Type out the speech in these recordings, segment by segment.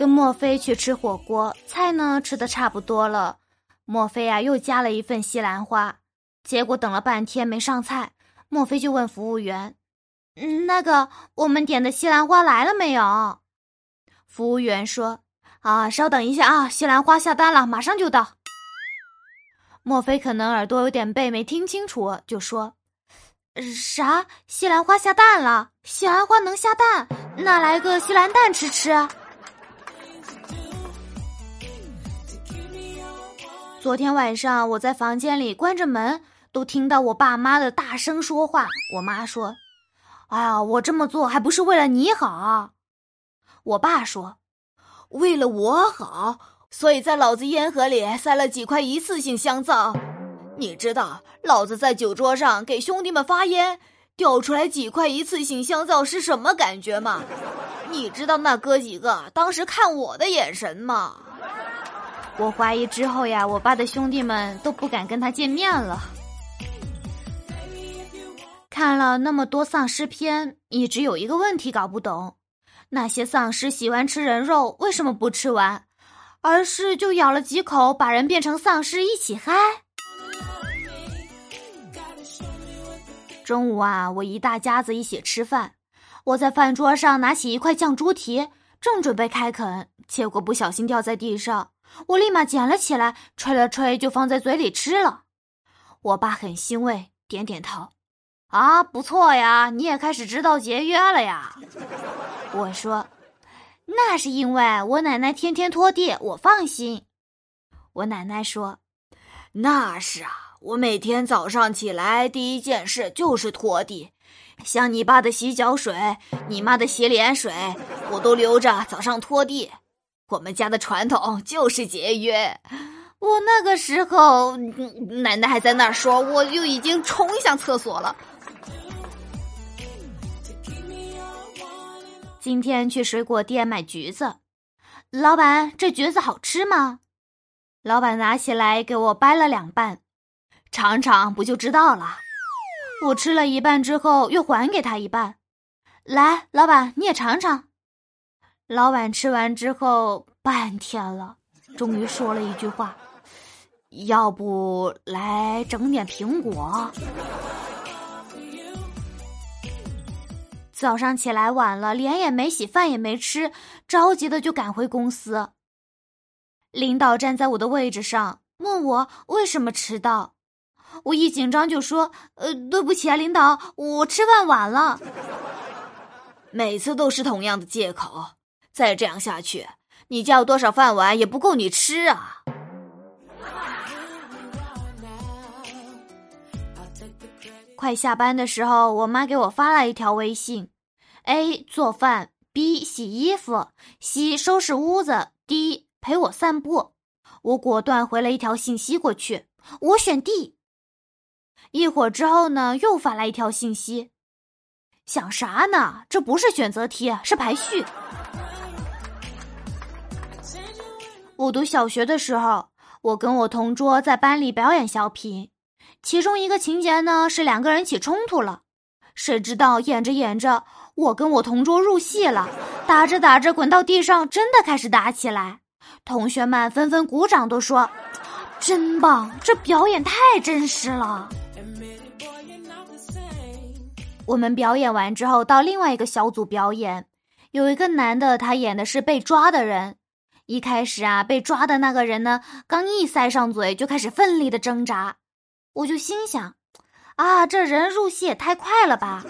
跟墨菲去吃火锅，菜呢吃的差不多了，墨菲啊又加了一份西兰花，结果等了半天没上菜，墨菲就问服务员：“嗯，那个我们点的西兰花来了没有？”服务员说：“啊，稍等一下啊，西兰花下单了，马上就到。”墨菲可能耳朵有点背，没听清楚，就说：“啥？西兰花下蛋了？西兰花能下蛋？那来个西兰蛋吃吃。”昨天晚上我在房间里关着门，都听到我爸妈的大声说话。我妈说：“哎呀，我这么做还不是为了你好。”我爸说：“为了我好。”所以在老子烟盒里塞了几块一次性香皂，你知道老子在酒桌上给兄弟们发烟，掉出来几块一次性香皂是什么感觉吗？你知道那哥几个当时看我的眼神吗？我怀疑之后呀，我爸的兄弟们都不敢跟他见面了。看了那么多丧尸片，一直有一个问题搞不懂：那些丧尸喜欢吃人肉，为什么不吃完？而是就咬了几口，把人变成丧尸一起嗨。中午啊，我一大家子一起吃饭，我在饭桌上拿起一块酱猪蹄，正准备开啃，结果不小心掉在地上，我立马捡了起来，吹了吹就放在嘴里吃了。我爸很欣慰，点点头：“啊，不错呀，你也开始知道节约了呀。”我说。那是因为我奶奶天天拖地，我放心。我奶奶说：“那是啊，我每天早上起来第一件事就是拖地。像你爸的洗脚水，你妈的洗脸水，我都留着早上拖地。我们家的传统就是节约。”我那个时候，奶奶还在那儿说，我就已经冲向厕所了。今天去水果店买橘子，老板，这橘子好吃吗？老板拿起来给我掰了两半，尝尝不就知道了。我吃了一半之后，又还给他一半。来，老板你也尝尝。老板吃完之后，半天了，终于说了一句话：“要不来整点苹果？”早上起来晚了，脸也没洗，饭也没吃，着急的就赶回公司。领导站在我的位置上，问我为什么迟到。我一紧张就说：“呃，对不起啊，领导，我吃饭晚了。”每次都是同样的借口，再这样下去，你家有多少饭碗也不够你吃啊！快下班的时候，我妈给我发了一条微信：A 做饭，B 洗衣服，C 收拾屋子，D 陪我散步。我果断回了一条信息过去，我选 D。一会儿之后呢，又发来一条信息：想啥呢？这不是选择题，是排序。我读小学的时候，我跟我同桌在班里表演小品。其中一个情节呢是两个人起冲突了，谁知道演着演着，我跟我同桌入戏了，打着打着滚到地上，真的开始打起来。同学们纷纷鼓掌，都说真棒，这表演太真实了。我们表演完之后，到另外一个小组表演，有一个男的，他演的是被抓的人。一开始啊，被抓的那个人呢，刚一塞上嘴，就开始奋力的挣扎。我就心想，啊，这人入戏也太快了吧！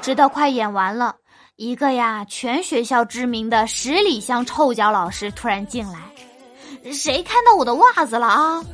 直到快演完了，一个呀全学校知名的十里香臭脚老师突然进来，谁看到我的袜子了啊？